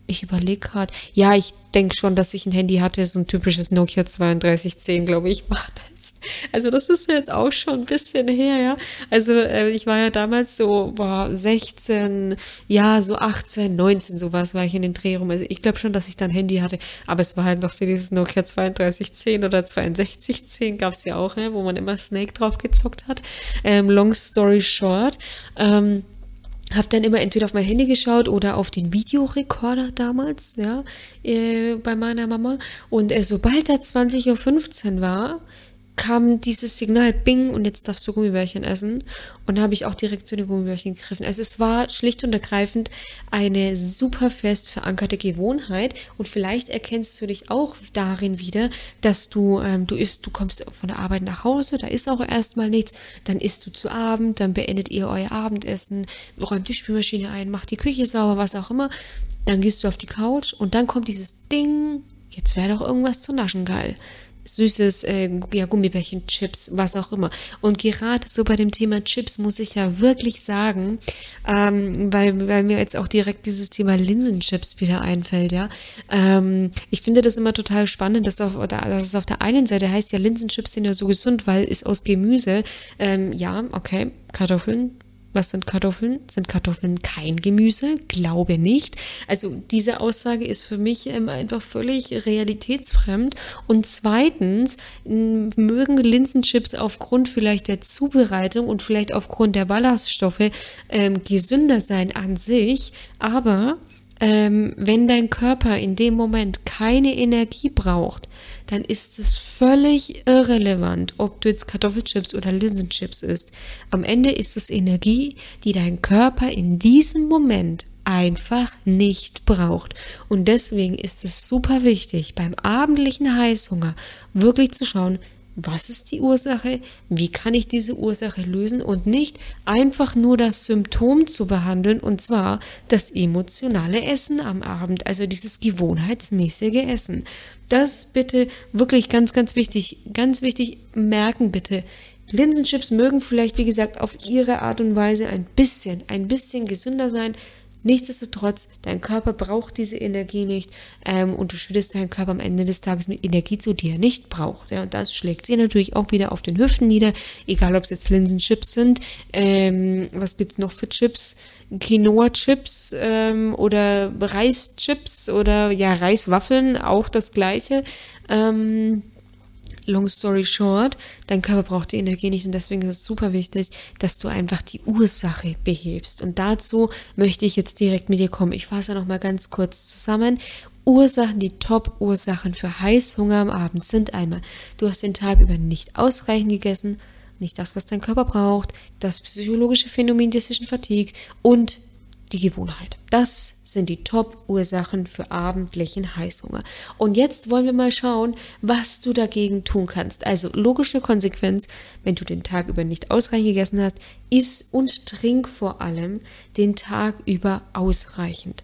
Speaker 1: Ich überlege gerade. Ja, ich denke schon, dass ich ein Handy hatte, so ein typisches Nokia 3210, glaube ich, war das. Also das ist jetzt auch schon ein bisschen her, ja. Also äh, ich war ja damals so, boah, 16, ja, so 18, 19, sowas war ich in den Dreh rum. Also ich glaube schon, dass ich dann Handy hatte, aber es war halt noch so dieses Nokia 3210 oder 6210 gab es ja auch, ne, wo man immer Snake drauf gezockt hat. Ähm, long story short. Ähm, habe dann immer entweder auf mein Handy geschaut oder auf den Videorekorder damals, ja, äh, bei meiner Mama. Und äh, sobald da 20.15 Uhr war, kam dieses Signal Bing und jetzt darfst du Gummibärchen essen. Und da habe ich auch direkt zu den Gummibärchen gegriffen. Also es war schlicht und ergreifend eine super fest verankerte Gewohnheit. Und vielleicht erkennst du dich auch darin wieder, dass du, ähm, du isst, du kommst von der Arbeit nach Hause, da ist auch erstmal nichts, dann isst du zu Abend, dann beendet ihr euer Abendessen, räumt die Spülmaschine ein, macht die Küche sauber, was auch immer. Dann gehst du auf die Couch und dann kommt dieses Ding, jetzt wäre doch irgendwas zu naschen geil süßes äh, ja, Gummibärchen, Chips, was auch immer. Und gerade so bei dem Thema Chips muss ich ja wirklich sagen, ähm, weil, weil mir jetzt auch direkt dieses Thema Linsenchips wieder einfällt, ja. Ähm, ich finde das immer total spannend, dass, auf, dass es auf der einen Seite heißt, ja, Linsenchips sind ja so gesund, weil ist aus Gemüse. Ähm, ja, okay, Kartoffeln, was sind Kartoffeln? Sind Kartoffeln kein Gemüse? Glaube nicht. Also diese Aussage ist für mich ähm, einfach völlig realitätsfremd. Und zweitens mögen Linsenchips aufgrund vielleicht der Zubereitung und vielleicht aufgrund der Ballaststoffe ähm, gesünder sein an sich, aber ähm, wenn dein Körper in dem Moment keine Energie braucht, dann ist es völlig irrelevant, ob du jetzt Kartoffelchips oder Linsenchips isst. Am Ende ist es Energie, die dein Körper in diesem Moment einfach nicht braucht. Und deswegen ist es super wichtig, beim abendlichen Heißhunger wirklich zu schauen, was ist die Ursache, wie kann ich diese Ursache lösen und nicht einfach nur das Symptom zu behandeln und zwar das emotionale Essen am Abend, also dieses gewohnheitsmäßige Essen. Das bitte wirklich ganz, ganz wichtig, ganz wichtig merken bitte. Linsenchips mögen vielleicht, wie gesagt, auf ihre Art und Weise ein bisschen, ein bisschen gesünder sein, Nichtsdestotrotz, dein Körper braucht diese Energie nicht ähm, und du schüttest deinen Körper am Ende des Tages mit Energie zu, die er nicht braucht. Ja, und das schlägt sich natürlich auch wieder auf den Hüften nieder, egal ob es jetzt Linsenchips sind. Ähm, was gibt's noch für Chips? Quinoa-Chips ähm, oder Reischips oder ja, Reiswaffeln, auch das gleiche. Ähm, long story short, dein Körper braucht die Energie nicht und deswegen ist es super wichtig, dass du einfach die Ursache behebst. Und dazu möchte ich jetzt direkt mit dir kommen. Ich fasse noch ganz kurz zusammen. Ursachen, die Top-Ursachen für Heißhunger am Abend sind einmal, du hast den Tag über nicht ausreichend gegessen, nicht das, was dein Körper braucht, das psychologische Phänomen Decision Fatigue und die Gewohnheit. Das sind die Top-Ursachen für abendlichen Heißhunger. Und jetzt wollen wir mal schauen, was du dagegen tun kannst. Also logische Konsequenz, wenn du den Tag über nicht ausreichend gegessen hast, iss und trink vor allem den Tag über ausreichend.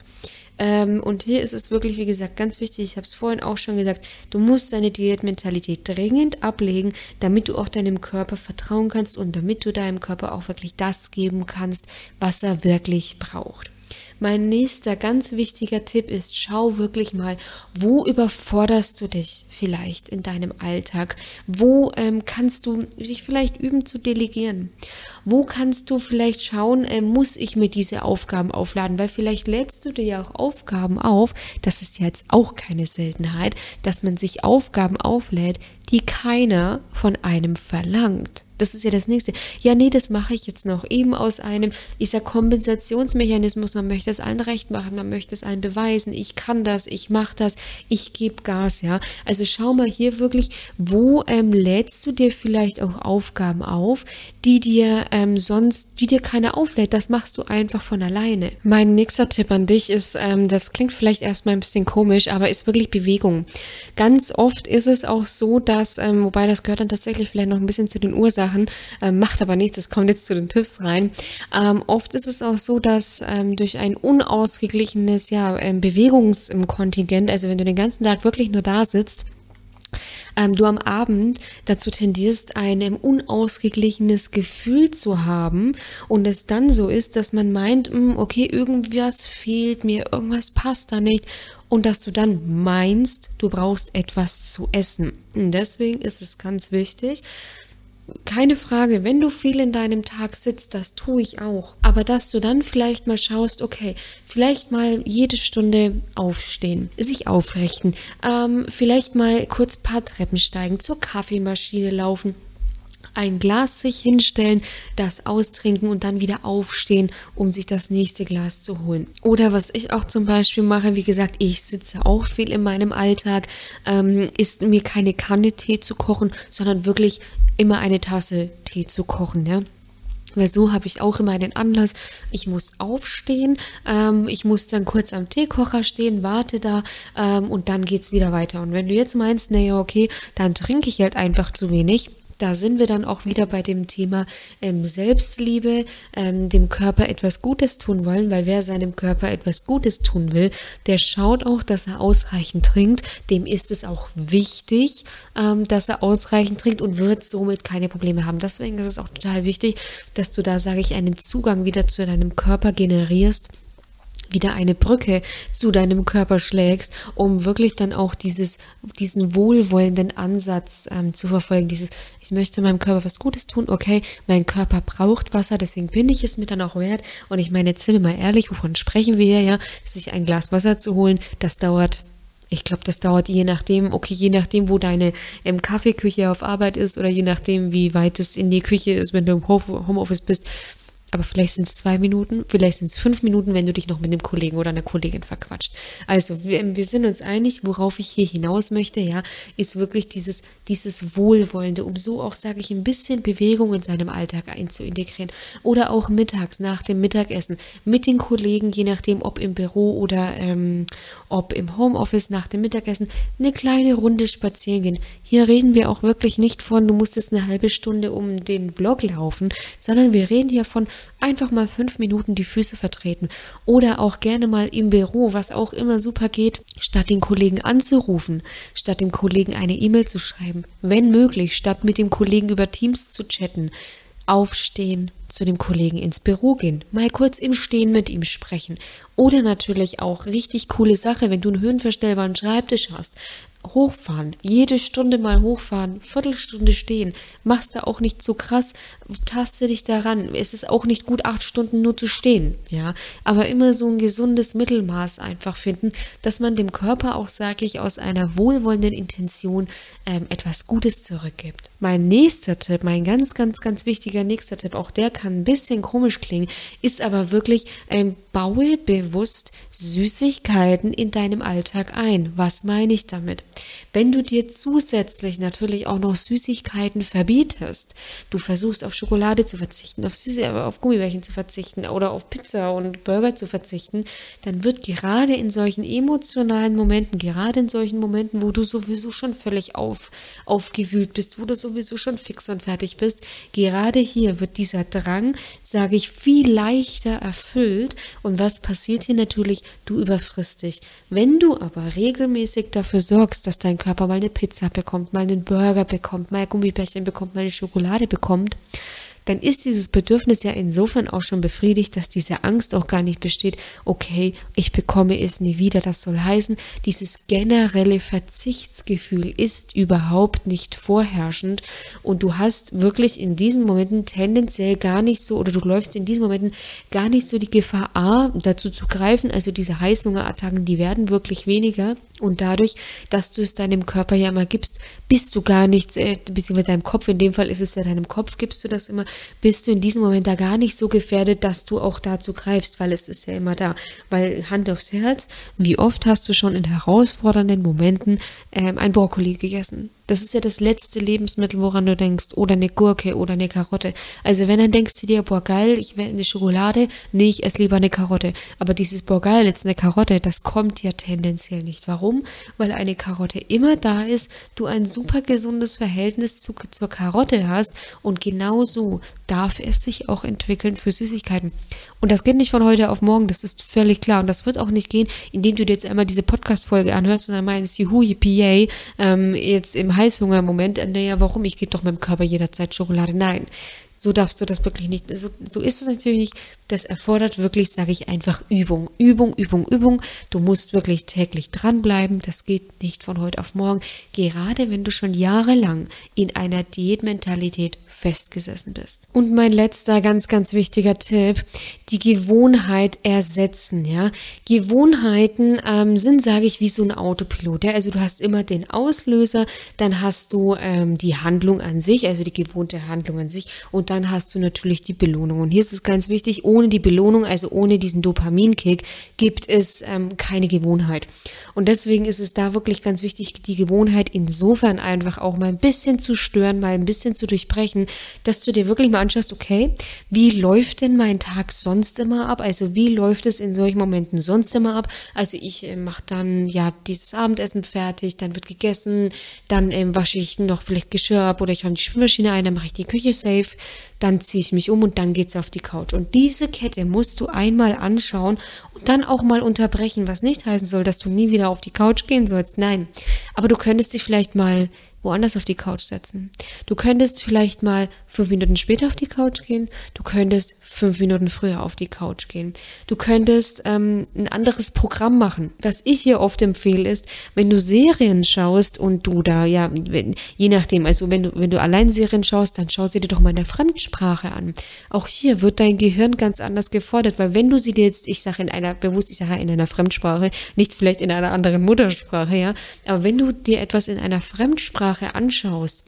Speaker 1: Ähm, und hier ist es wirklich, wie gesagt, ganz wichtig, ich habe es vorhin auch schon gesagt, du musst deine Diätmentalität dringend ablegen, damit du auch deinem Körper vertrauen kannst und damit du deinem Körper auch wirklich das geben kannst, was er wirklich braucht. Mein nächster ganz wichtiger Tipp ist, schau wirklich mal, wo überforderst du dich vielleicht in deinem Alltag? Wo ähm, kannst du dich vielleicht üben zu delegieren? Wo kannst du vielleicht schauen, äh, muss ich mir diese Aufgaben aufladen? Weil vielleicht lädst du dir ja auch Aufgaben auf, das ist ja jetzt auch keine Seltenheit, dass man sich Aufgaben auflädt, die keiner von einem verlangt. Das ist ja das nächste. Ja, nee, das mache ich jetzt noch. Eben aus einem, ich sag, Kompensationsmechanismus. Man möchte es allen recht machen, man möchte es allen beweisen. Ich kann das, ich mache das, ich gebe Gas, ja. Also schau mal hier wirklich, wo ähm, lädst du dir vielleicht auch Aufgaben auf, die dir ähm, sonst, die dir keiner auflädt. Das machst du einfach von alleine. Mein nächster Tipp an dich ist, ähm, das klingt vielleicht erstmal ein bisschen komisch, aber ist wirklich Bewegung. Ganz oft ist es auch so, dass, ähm, wobei das gehört dann tatsächlich vielleicht noch ein bisschen zu den Ursachen, Sachen, äh, macht aber nichts, das kommt jetzt zu den Tipps rein. Ähm, oft ist es auch so, dass ähm, durch ein unausgeglichenes ja, ähm, Bewegungskontingent, also wenn du den ganzen Tag wirklich nur da sitzt, ähm, du am Abend dazu tendierst, ein unausgeglichenes Gefühl zu haben und es dann so ist, dass man meint, hm, okay, irgendwas fehlt mir, irgendwas passt da nicht und dass du dann meinst, du brauchst etwas zu essen. Und deswegen ist es ganz wichtig, keine Frage, wenn du viel in deinem Tag sitzt, das tue ich auch. Aber dass du dann vielleicht mal schaust, okay, vielleicht mal jede Stunde aufstehen, sich aufrichten, ähm, vielleicht mal kurz paar Treppen steigen, zur Kaffeemaschine laufen, ein Glas sich hinstellen, das austrinken und dann wieder aufstehen, um sich das nächste Glas zu holen. Oder was ich auch zum Beispiel mache, wie gesagt, ich sitze auch viel in meinem Alltag, ähm, ist mir keine Kanne Tee zu kochen, sondern wirklich immer eine Tasse Tee zu kochen, ja. Weil so habe ich auch immer einen Anlass. Ich muss aufstehen, ähm, ich muss dann kurz am Teekocher stehen, warte da ähm, und dann geht's wieder weiter. Und wenn du jetzt meinst, naja, okay, dann trinke ich halt einfach zu wenig, da sind wir dann auch wieder bei dem Thema ähm, Selbstliebe, ähm, dem Körper etwas Gutes tun wollen, weil wer seinem Körper etwas Gutes tun will, der schaut auch, dass er ausreichend trinkt. Dem ist es auch wichtig, ähm, dass er ausreichend trinkt und wird somit keine Probleme haben. Deswegen ist es auch total wichtig, dass du da, sage ich, einen Zugang wieder zu deinem Körper generierst wieder eine Brücke zu deinem Körper schlägst, um wirklich dann auch dieses, diesen wohlwollenden Ansatz ähm, zu verfolgen. Dieses, ich möchte meinem Körper was Gutes tun, okay, mein Körper braucht Wasser, deswegen bin ich es mir dann auch wert. Und ich meine, jetzt sind wir mal ehrlich, wovon sprechen wir hier, ja, sich ein Glas Wasser zu holen, das dauert ich glaube, das dauert je nachdem, okay, je nachdem, wo deine ähm, Kaffeeküche auf Arbeit ist oder je nachdem, wie weit es in die Küche ist, wenn du im Homeoffice bist, aber vielleicht sind es zwei Minuten, vielleicht sind es fünf Minuten, wenn du dich noch mit einem Kollegen oder einer Kollegin verquatscht. Also wir, wir sind uns einig, worauf ich hier hinaus möchte, ja, ist wirklich dieses, dieses Wohlwollende, um so auch, sage ich, ein bisschen Bewegung in seinem Alltag einzuintegrieren. Oder auch mittags, nach dem Mittagessen, mit den Kollegen, je nachdem, ob im Büro oder ähm, ob im Homeoffice nach dem Mittagessen, eine kleine Runde spazieren gehen. Hier reden wir auch wirklich nicht von, du musst jetzt eine halbe Stunde um den Block laufen, sondern wir reden hier von einfach mal fünf Minuten die Füße vertreten oder auch gerne mal im Büro, was auch immer super geht, statt den Kollegen anzurufen, statt dem Kollegen eine E-Mail zu schreiben, wenn möglich, statt mit dem Kollegen über Teams zu chatten, aufstehen, zu dem Kollegen ins Büro gehen, mal kurz im Stehen mit ihm sprechen. Oder natürlich auch richtig coole Sache, wenn du einen höhenverstellbaren Schreibtisch hast, hochfahren, jede Stunde mal hochfahren, Viertelstunde stehen, machst du auch nicht so krass, taste dich daran. Es ist auch nicht gut, acht Stunden nur zu stehen, ja, aber immer so ein gesundes Mittelmaß einfach finden, dass man dem Körper auch, sage ich, aus einer wohlwollenden Intention ähm, etwas Gutes zurückgibt. Mein nächster Tipp, mein ganz, ganz, ganz wichtiger nächster Tipp, auch der kann ein bisschen komisch klingen, ist aber wirklich, ähm, baue bewusst Süßigkeiten in deinem Alltag ein. Was meine ich damit? Wenn du dir zusätzlich natürlich auch noch Süßigkeiten verbietest, du versuchst auf Schokolade zu verzichten, auf Süße, auf Gummibärchen zu verzichten oder auf Pizza und Burger zu verzichten, dann wird gerade in solchen emotionalen Momenten, gerade in solchen Momenten, wo du sowieso schon völlig auf, aufgewühlt bist, wo du sowieso schon fix und fertig bist, gerade hier wird dieser Drang, sage ich, viel leichter erfüllt. Und was passiert hier natürlich? Du überfrisst dich. Wenn du aber regelmäßig dafür sorgst, dass dein Körper mal eine Pizza bekommt, mal einen Burger bekommt, mal Gummibärchen bekommt, mal eine Schokolade bekommt, dann ist dieses Bedürfnis ja insofern auch schon befriedigt, dass diese Angst auch gar nicht besteht, okay, ich bekomme es nie wieder. Das soll heißen, dieses generelle Verzichtsgefühl ist überhaupt nicht vorherrschend und du hast wirklich in diesen Momenten tendenziell gar nicht so oder du läufst in diesen Momenten gar nicht so die Gefahr, A, dazu zu greifen, also diese Heißhungerattacken, die werden wirklich weniger und dadurch, dass du es deinem Körper ja immer gibst, bist du gar nichts, äh, beziehungsweise deinem Kopf, in dem Fall ist es ja deinem Kopf, gibst du das immer, bist du in diesem Moment da gar nicht so gefährdet, dass du auch dazu greifst, weil es ist ja immer da. Weil Hand aufs Herz, wie oft hast du schon in herausfordernden Momenten ähm, ein Brokkoli gegessen? Das ist ja das letzte Lebensmittel, woran du denkst. Oder eine Gurke oder eine Karotte. Also wenn dann denkst du dir, boah geil, ich will eine Schokolade, nee, ich esse lieber eine Karotte. Aber dieses boah geil, jetzt eine Karotte, das kommt ja tendenziell nicht. Warum? Weil eine Karotte immer da ist, du ein super gesundes Verhältnis zu, zur Karotte hast und genau so darf es sich auch entwickeln für Süßigkeiten. Und das geht nicht von heute auf morgen, das ist völlig klar. Und das wird auch nicht gehen, indem du dir jetzt einmal diese Podcast-Folge anhörst und dann meinst, juhu, yippie, ähm, jetzt im Heißhunger-Moment, naja, warum? Ich gebe doch meinem Körper jederzeit Schokolade. Nein. So darfst du das wirklich nicht, so, so ist es natürlich nicht. Das erfordert wirklich, sage ich einfach, Übung. Übung, Übung, Übung. Du musst wirklich täglich dranbleiben. Das geht nicht von heute auf morgen. Gerade wenn du schon jahrelang in einer Diätmentalität festgesessen bist. Und mein letzter ganz, ganz wichtiger Tipp, die Gewohnheit ersetzen, ja. Gewohnheiten ähm, sind, sage ich, wie so ein Autopilot, ja. Also du hast immer den Auslöser, dann hast du ähm, die Handlung an sich, also die gewohnte Handlung an sich und dann hast du natürlich die Belohnung. Und hier ist es ganz wichtig, ohne die Belohnung, also ohne diesen Dopaminkick, gibt es ähm, keine Gewohnheit. Und deswegen ist es da wirklich ganz wichtig, die Gewohnheit insofern einfach auch mal ein bisschen zu stören, mal ein bisschen zu durchbrechen, dass du dir wirklich mal anschaust, okay, wie läuft denn mein Tag sonst immer ab? Also wie läuft es in solchen Momenten sonst immer ab? Also ich äh, mache dann ja dieses Abendessen fertig, dann wird gegessen, dann ähm, wasche ich noch vielleicht Geschirr ab oder ich räume die Spülmaschine ein, dann mache ich die Küche safe, dann ziehe ich mich um und dann geht's auf die Couch. Und diese Kette musst du einmal anschauen und dann auch mal unterbrechen, was nicht heißen soll, dass du nie wieder auf die Couch gehen sollst. Nein, aber du könntest dich vielleicht mal woanders auf die Couch setzen. Du könntest vielleicht mal fünf Minuten später auf die Couch gehen. Du könntest fünf Minuten früher auf die Couch gehen. Du könntest ähm, ein anderes Programm machen. Was ich hier oft empfehle ist, wenn du Serien schaust und du da, ja, wenn, je nachdem, also wenn du, wenn du allein Serien schaust, dann schau sie dir doch mal in der Fremdsprache an. Auch hier wird dein Gehirn ganz anders gefordert, weil wenn du sie dir jetzt, ich sage in einer, bewusst, ich sage in einer Fremdsprache, nicht vielleicht in einer anderen Muttersprache, ja, aber wenn du dir etwas in einer Fremdsprache anschaust,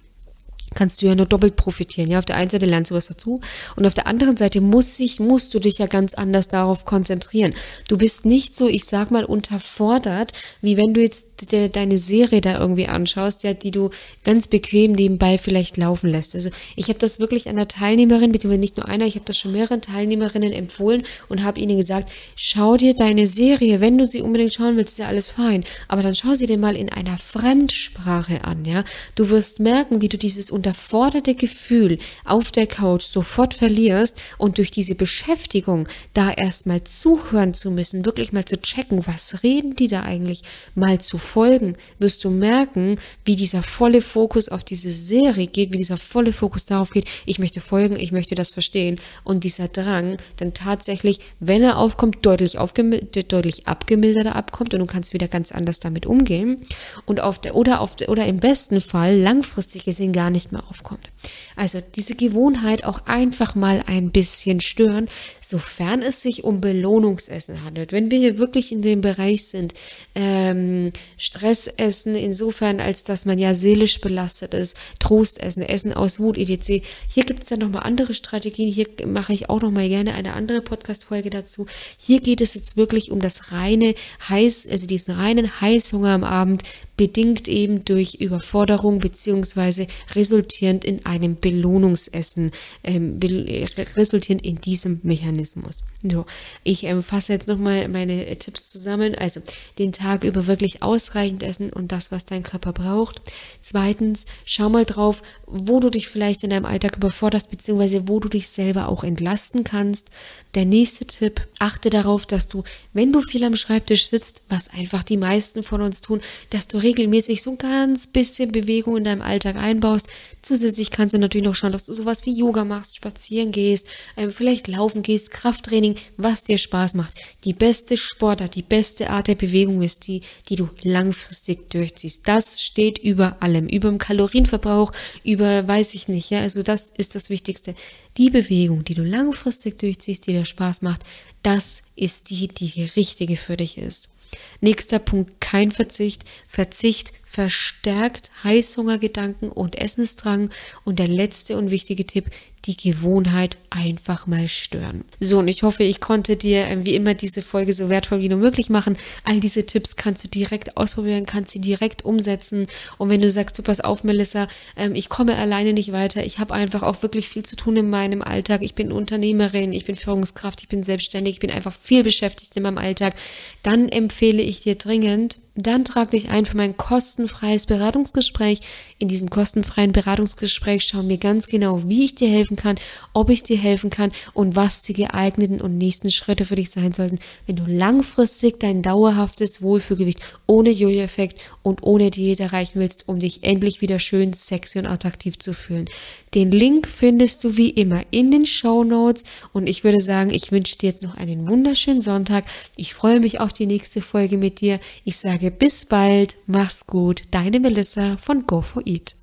Speaker 1: kannst du ja nur doppelt profitieren. Ja, auf der einen Seite lernst du was dazu und auf der anderen Seite muss sich, musst du dich ja ganz anders darauf konzentrieren. Du bist nicht so, ich sag mal, unterfordert, wie wenn du jetzt de, deine Serie da irgendwie anschaust, ja, die du ganz bequem nebenbei vielleicht laufen lässt. Also ich habe das wirklich einer Teilnehmerin, beziehungsweise nicht nur einer, ich habe das schon mehreren Teilnehmerinnen empfohlen und habe ihnen gesagt, schau dir deine Serie, wenn du sie unbedingt schauen willst, ist ja alles fein, aber dann schau sie dir mal in einer Fremdsprache an, ja. Du wirst merken, wie du dieses unterforderte Gefühl auf der Couch sofort verlierst und durch diese Beschäftigung da erstmal zuhören zu müssen, wirklich mal zu checken, was reden die da eigentlich, mal zu folgen, wirst du merken, wie dieser volle Fokus auf diese Serie geht, wie dieser volle Fokus darauf geht, ich möchte folgen, ich möchte das verstehen. Und dieser Drang dann tatsächlich, wenn er aufkommt, deutlich, deutlich abgemilderter abkommt und du kannst wieder ganz anders damit umgehen. Und auf der, oder auf der, oder im besten Fall langfristig gesehen gar nicht mehr aufkommt. Also diese Gewohnheit auch einfach mal ein bisschen stören, sofern es sich um Belohnungsessen handelt. Wenn wir hier wirklich in dem Bereich sind, ähm, Stressessen insofern, als dass man ja seelisch belastet ist, Trostessen, Essen aus Wut, etc. Hier gibt es dann nochmal andere Strategien. Hier mache ich auch nochmal gerne eine andere Podcast-Folge dazu. Hier geht es jetzt wirklich um das reine Heiß, also diesen reinen Heißhunger am Abend, bedingt eben durch Überforderung beziehungsweise resultierend in einem Belohnungsessen, ähm, resultierend in diesem Mechanismus. So, ich ähm, fasse jetzt nochmal meine äh, Tipps zusammen. Also den Tag über wirklich ausreichend essen und das, was dein Körper braucht. Zweitens, schau mal drauf, wo du dich vielleicht in deinem Alltag überforderst, beziehungsweise wo du dich selber auch entlasten kannst. Der nächste Tipp, achte darauf, dass du, wenn du viel am Schreibtisch sitzt, was einfach die meisten von uns tun, dass du regelmäßig so ein ganz bisschen Bewegung in deinem Alltag einbaust. Zusätzlich kannst du natürlich noch schauen, dass du sowas wie Yoga machst, spazieren gehst, ähm, vielleicht laufen gehst, Krafttraining, was dir Spaß macht. Die beste Sportart, die beste Art der Bewegung ist die, die du langfristig durchziehst. Das steht über allem, über dem Kalorienverbrauch, über weiß ich nicht, ja, also das ist das Wichtigste. Die Bewegung, die du langfristig durchziehst, die dir Spaß macht, das ist die, die die richtige für dich ist. Nächster Punkt, kein Verzicht. Verzicht verstärkt Heißhungergedanken und Essensdrang. Und der letzte und wichtige Tipp, die Gewohnheit einfach mal stören. So, und ich hoffe, ich konnte dir äh, wie immer diese Folge so wertvoll wie nur möglich machen. All diese Tipps kannst du direkt ausprobieren, kannst sie direkt umsetzen. Und wenn du sagst, du pass auf, Melissa, ähm, ich komme alleine nicht weiter, ich habe einfach auch wirklich viel zu tun in meinem Alltag. Ich bin Unternehmerin, ich bin Führungskraft, ich bin selbstständig, ich bin einfach viel beschäftigt in meinem Alltag, dann empfehle ich dir dringend, dann trag dich ein für mein kostenfreies Beratungsgespräch. In diesem kostenfreien Beratungsgespräch schauen wir ganz genau, wie ich dir helfen kann, ob ich dir helfen kann und was die geeigneten und nächsten Schritte für dich sein sollten, wenn du langfristig dein dauerhaftes Wohlfühlgewicht ohne Jojo-Effekt und ohne Diät erreichen willst, um dich endlich wieder schön sexy und attraktiv zu fühlen. Den Link findest du wie immer in den Show Notes. Und ich würde sagen, ich wünsche dir jetzt noch einen wunderschönen Sonntag. Ich freue mich auf die nächste Folge mit dir. Ich sage bis bald. Mach's gut. Deine Melissa von Go4Eat.